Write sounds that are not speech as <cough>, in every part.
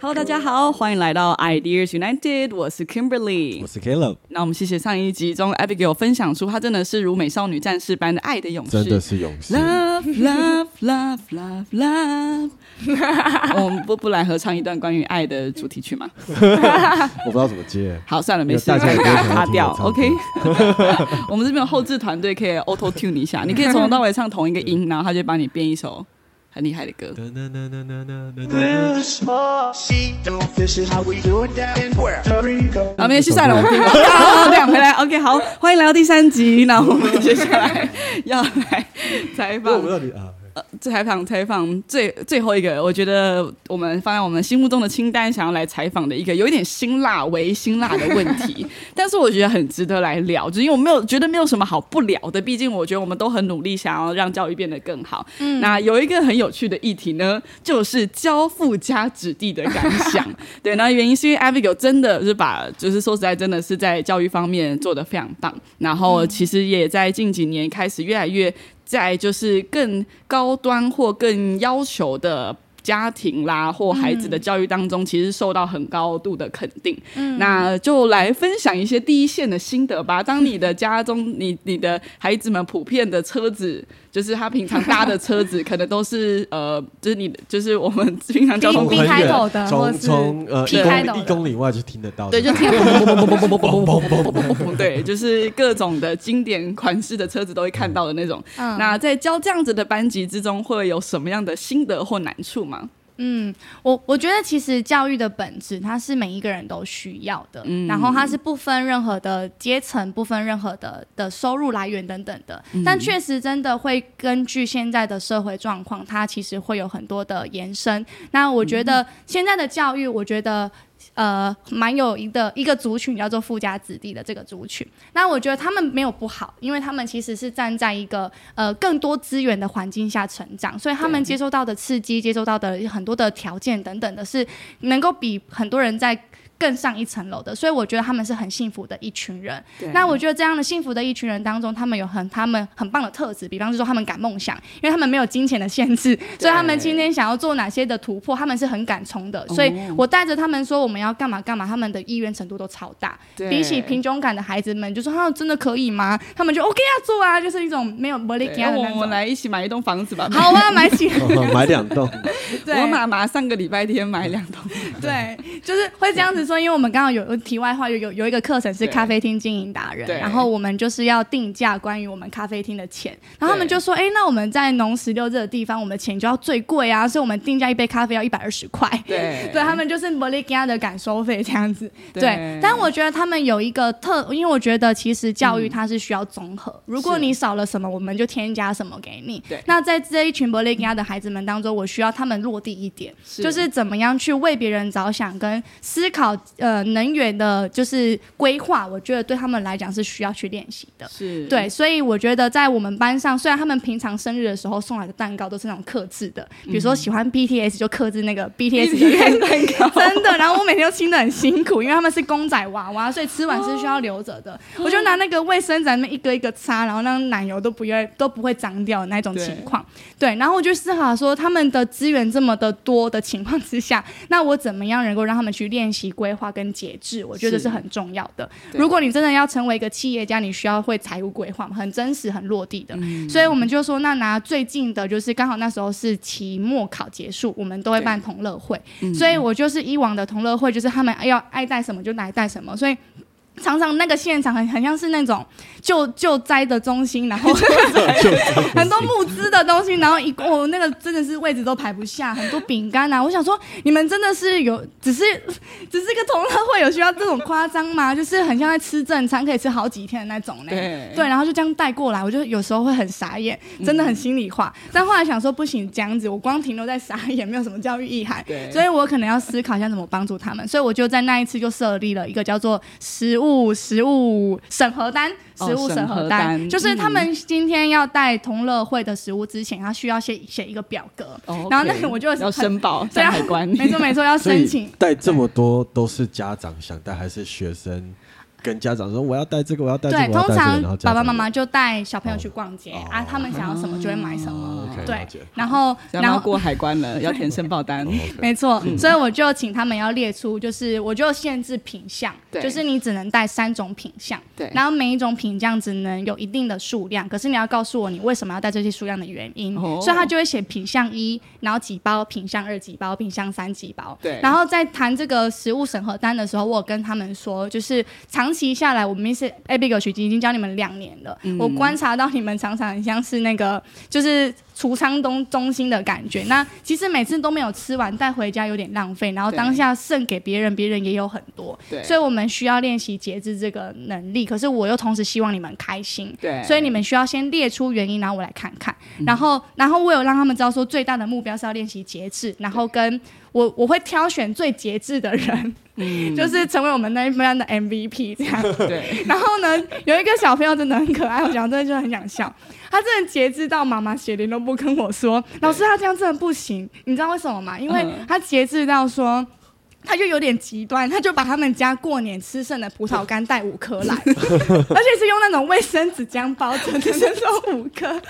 Hello，大家好，欢迎来到 Ideas United，我是 Kimberly，我是 Caleb。那我们谢谢上一集中 Abigail 分享出她真的是如美少女战士般的爱的勇士，真的是勇士。Love, love, love, love, love。<laughs> 我们不不来合唱一段关于爱的主题曲吗？<laughs> 我不知道怎么接。好，算了，没事，大家也不会想要卡掉。OK，<laughs> 我们这边有后置团队可以 auto tune 一下，你可以从头到尾唱同一个音，然后他就帮你编一首很厉害的歌。好，没事，算了，我们不要这样回来。<laughs> OK，好，欢迎来到第三集，那我们接下来要来采访。采访采访最最后一个，我觉得我们放在我们心目中的清单，想要来采访的一个有一点辛辣为辛辣的问题，<laughs> 但是我觉得很值得来聊，就是因为我没有觉得没有什么好不聊的，毕竟我觉得我们都很努力想要让教育变得更好。嗯，那有一个很有趣的议题呢，就是教父家子弟的感想。<laughs> 对，那原因是因为 Abigail 真的是把，就是说实在，真的是在教育方面做的非常棒，然后其实也在近几年开始越来越。在就是更高端或更要求的家庭啦，或孩子的教育当中，其实受到很高度的肯定。嗯，那就来分享一些第一线的心得吧。当你的家中，你你的孩子们普遍的车子，就是他平常搭的车子，<laughs> 可能都是呃，就是你，就是我们 <laughs> 平常交通很远，从从呃一公里外就听得到，对，就听。<laughs> 对，就是各种的经典款式的车子都会看到的那种。那在教这样子的班级之中，会有什么样的心得或难处吗？嗯，我我觉得其实教育的本质，它是每一个人都需要的，嗯然后它是不分任何的阶层，不分任何的的收入来源等等的。嗯但确实真的会根据现在的社会状况，它其实会有很多的延伸。那我觉嗯得现在的教育，我觉得。呃，蛮有一个一个族群叫做富家子弟的这个族群，那我觉得他们没有不好，因为他们其实是站在一个呃更多资源的环境下成长，所以他们接受到的刺激、接受到的很多的条件等等的，是能够比很多人在更上一层楼的，所以我觉得他们是很幸福的一群人。那我觉得这样的幸福的一群人当中，他们有很他们很棒的特质，比方说他们敢梦想，因为他们没有金钱的限制，所以他们今天想要做哪些的突破，他们是很敢冲的。所以我带着他们说我们要干嘛干嘛，他们的意愿程度都超大。对比起贫穷感的孩子们，就说他、真的可以吗？他们就 OK 啊，做啊，就是一种没有没力对给他的那种。那我们来一起买一栋房子吧。好啊，买起 <laughs> 买两栋，<laughs> 对，我妈妈上个礼拜天买两栋。对，就是会这样子说，因为我们刚刚有题外话，有有有一个课程是咖啡厅经营达人，然后我们就是要定价关于我们咖啡厅的钱，然后他们就说，哎，那我们在农十六这个地方，我们的钱就要最贵啊，所以我们定价一杯咖啡要一百二十块。对。对他们就是摩利加的敢收费这样子，对对。但我觉得他们有一个特，因为我觉得其实教育它是需要综合，如果你少了什么，我们就添加什么给你。对。那在这一群摩利加的孩子们当中，我需要他们落地一点，就是怎么样去为别人着想，跟思考呃能源的，就是规划，我觉得对他们来讲是需要去练习的。是，对，所以我觉得在我们班上，虽然他们平常生日的时候送来的蛋糕都是那种克制的，比如说喜欢 BTS 就克制那个 BTS 的蛋糕，真的。然后我每天都清的很辛苦，因为他们是公仔娃娃，所以吃完是需要留着的。我就拿那个卫生纸那么一个一个擦，然后让奶油都不会都不会脏掉的那种情况。对，然后我就思考说，他们的资源这么的多的情况之下，那我怎么样能够让他们去练习规划跟节制？我觉得是是很重要的。如果你真的要成为一个企业家，你需要会财务规划嘛，很真实、很落地的。嗯所以我们就说，那拿最近的，就是刚好那时候是期末考结束，我们都会办同乐会，嗯所以我就是以往的同乐会，就是他们要爱带什么就来带什么，所以。常常那个现场很很像是那种救救灾的中心，然后 <laughs> 很多募资的东西，然后一哦那个真的是位置都排不下，很多饼干啊，我想说你们真的是有只是 <laughs> 只是个同乐会，有需要这种夸张吗？就是很像在吃正餐，可以吃好几天的那种呢。对对，然后就这样带过来，我就有时候会很傻眼，真的很心里话。但后来想说不行，这样子我光停留在傻眼，没有什么教育意涵。对所以我可能要思考一下怎么帮助他们。所以我就在那一次就设立了一个叫做食物食物审核单。哦食物审审核核单，单就是他们今天要带同乐会的食物之前，他需要写写一个表格，哦然后那个我就要申报在海关，没错没错，要申请。带这么多都是家长想带还是学生跟家长说我要带这个，我要带这个，对，通常爸爸妈妈就带小朋友去逛街、哦啊，他们想要什么就会买什么。对，然后然后过海关了，<laughs> 要填申报单。<laughs> 没错，所以我就请他们要列出，就是我就限制品相，就是你只能带三种品相，对。然后每一种品相只能有一定的数量，可是你要告诉我你为什么要带这些数量的原因，哦。所以他就会写品相一，然后几包，品相二几包，品相三几包，对。然后在谈这个食物审核单的时候，我有跟他们说，就是长期下来，我们 Miss Abigail 曲已经教你们两年了，嗯。我观察到你们常常很像是那个就是储仓东中心的感觉。那其实每次都没有吃完带回家有点浪费，然后当下剩给别人，别人也有很多，对。所以我们需要练习节制这个能力。可是我又同时希望你们开心，对。所以你们需要先列出原因，然后我来看看，然后然后我有让他们知道说最大的目标是要练习节制，然后跟我我会挑选最节制的人，就是成为我们那一班的 MVP 这样。<laughs> 对，然后呢，有一个小朋友真的很可爱，我讲真的就很想笑。他真的节制到妈妈写联都不跟我说：“老师，他这样真的不行。”你知道为什么吗？因为嗯他节制到说。他就有点极端，他就把他们家过年吃剩的葡萄干带五颗来，<laughs> 而且是用那种卫生纸浆包着的，只有五颗。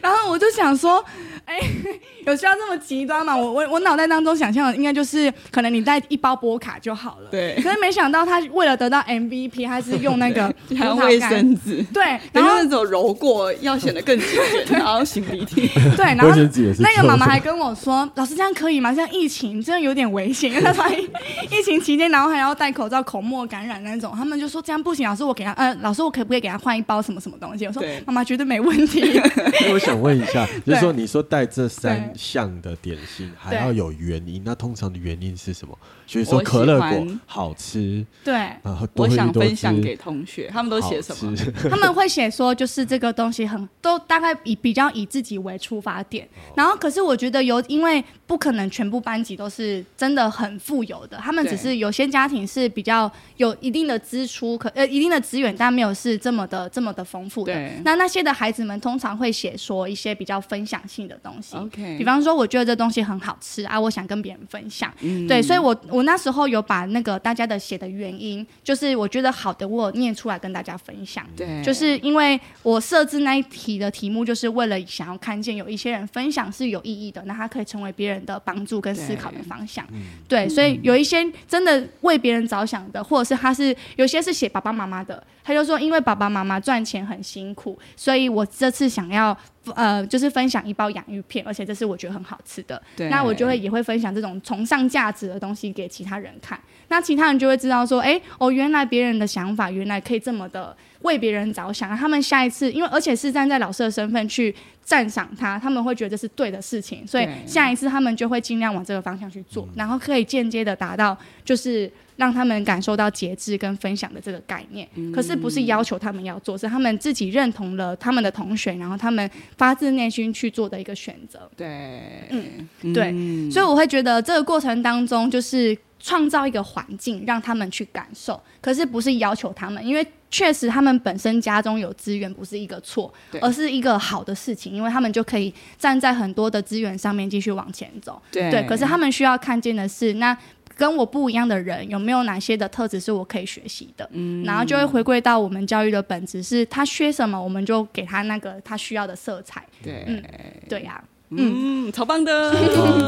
然后我就想说，哎、<laughs> 有需要这么极端吗？我我我脑袋当中想象的应该就是，可能你带一包波卡就好了。对可是没想到他为了得到 MVP，他是用那个还有卫生纸，对，然然后后那种揉过要显得更精简，<laughs> 然后擤鼻涕。对，然后那个妈妈还跟我说：“老师这样可以吗？这样疫情真的有点危险，因为他说疫 <laughs> 疫情期间，然后还要戴口罩、口沫感染那种，他们就说这样不行。老师，我给他，呃，老师我可不可以给他换一包什么什么东西？我说妈妈绝对没问题。<laughs> 我想问一下，<laughs> 就是说你说带这三项的点心还要有原因，那通常的原因是什么？所以说可乐果好吃，对，然后我想分享给同学，他们都写什么他们会写说，就是这个东西很都大概以比较以自己为出发点，哦然后可是我觉得有，因为不可能全部班级都是真的很富有的，他们只是有些家庭是比较有一定的支出，可呃一定的资源，但没有是这么的这么的丰富的。那那些的孩子们通常会写说一些比较分享性的东西。OK 比方说我觉得这东西很好吃啊，我想跟别人分享。嗯。对，所以我我那时候有把那个大家的写的原因，就是我觉得好的，我有念出来跟大家分享。对，就是因为我设置那一题的题目，就是为了想要看见有一些人分享是有意义的，那他可以成为别人的帮助跟思考的方向。对，所以有一些真的为别人着想的，或者是他是有些是写爸爸妈妈的，他就说因为爸爸妈妈赚钱很辛苦，所以我这次想要呃就是分享一包洋芋片，而且这是我觉得很好吃的。那我就会也会分享这种崇尚价值的东西给其他人看，那其他人就会知道说，哎、哦，原来别人的想法原来可以这么的为别人着想，他们下一次，因为而且是站在老师的身份去赞赏他，他们会觉得这是对的事情，所以下一次他们就会尽量往这个方向去做，然后可以间接的达到就是。让他们感受到节制跟分享的这个概念，可是不是要求他们要做，是他们自己认同了他们的同学，然后他们发自内心去做的一个选择。对，嗯对。所以我会觉得这个过程当中，就是创造一个环境让他们去感受，可是不是要求他们，因为确实他们本身家中有资源不是一个错，而是一个好的事情，因为他们就可以站在很多的资源上面继续往前走。对对，可是他们需要看见的是，那跟我不一样的人有没有哪些的特质是我可以学习的？嗯，然后就会回归到我们教育的本质，是他缺什么，我们就给他那个他需要的色彩。对，嗯对呀、嗯，超棒的，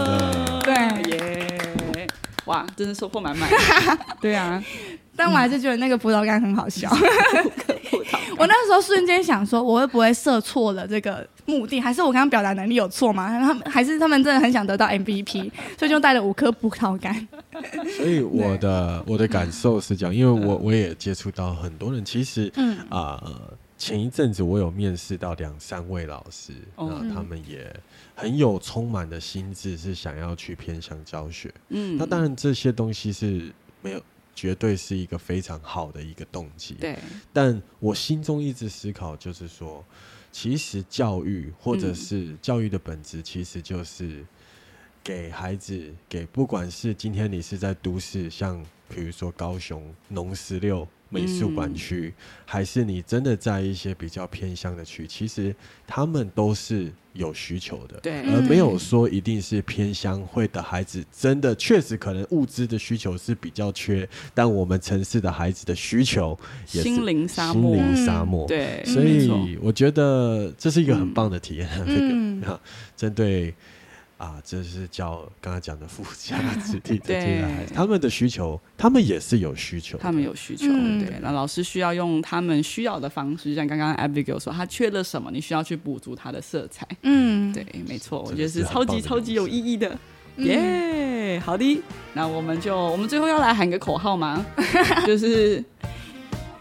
<laughs> 对耶！哇，真是收获满满。<laughs> 对啊，但我还是觉得那个葡萄干很好笑。葡 <laughs> 萄我那时候瞬间想说，我会不会设错了这个目的？还是我刚刚表达能力有错吗？他们还是他们真的很想得到 MVP，所以就带了五颗葡萄干。所以我的我的感受是这样，因为我我也接触到很多人，其实嗯啊、前一阵子我有面试到两三位老师，哦那他们也很有充满的心智，是想要去偏向教学。嗯那当然这些东西是没有绝对是一个非常好的一个动机，对，但我心中一直思考，就是说，其实教育或者嗯。是教育的本质，其实就是给孩子，给不管是今天你是在都市，像比如说高雄农十六美术馆区，还是你真的在一些比较偏乡的区，其实他们都是有需求的，对。而没有说一定是偏乡会的孩子，真的确实可能物资的需求是比较缺，但我们城市的孩子的需求也是心灵沙漠。心灵沙漠，对，所以我觉得这是一个很棒的体验。嗯这个啊，针对啊，这是叫刚刚讲的附加子弟的孩子，他们的需求，他们也是有需求。他们有需求，嗯对，那老师需要用他们需要的方式，就像刚刚 Abigail 说，他缺了什么，你需要去补足他的色彩。嗯，对，没错，我觉得是超级超级有意义的。耶、好的，那我们就我们最后要来喊个口号吗？<laughs> 就是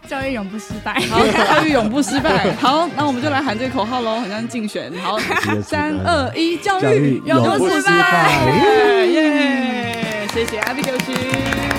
教育永不失败。<laughs> 好，教育永不失败。<laughs> 好，那我们就来喊这个口号喽，好像竞选。好，三二一，教育永不失败败！耶！谢谢 Abigail 师。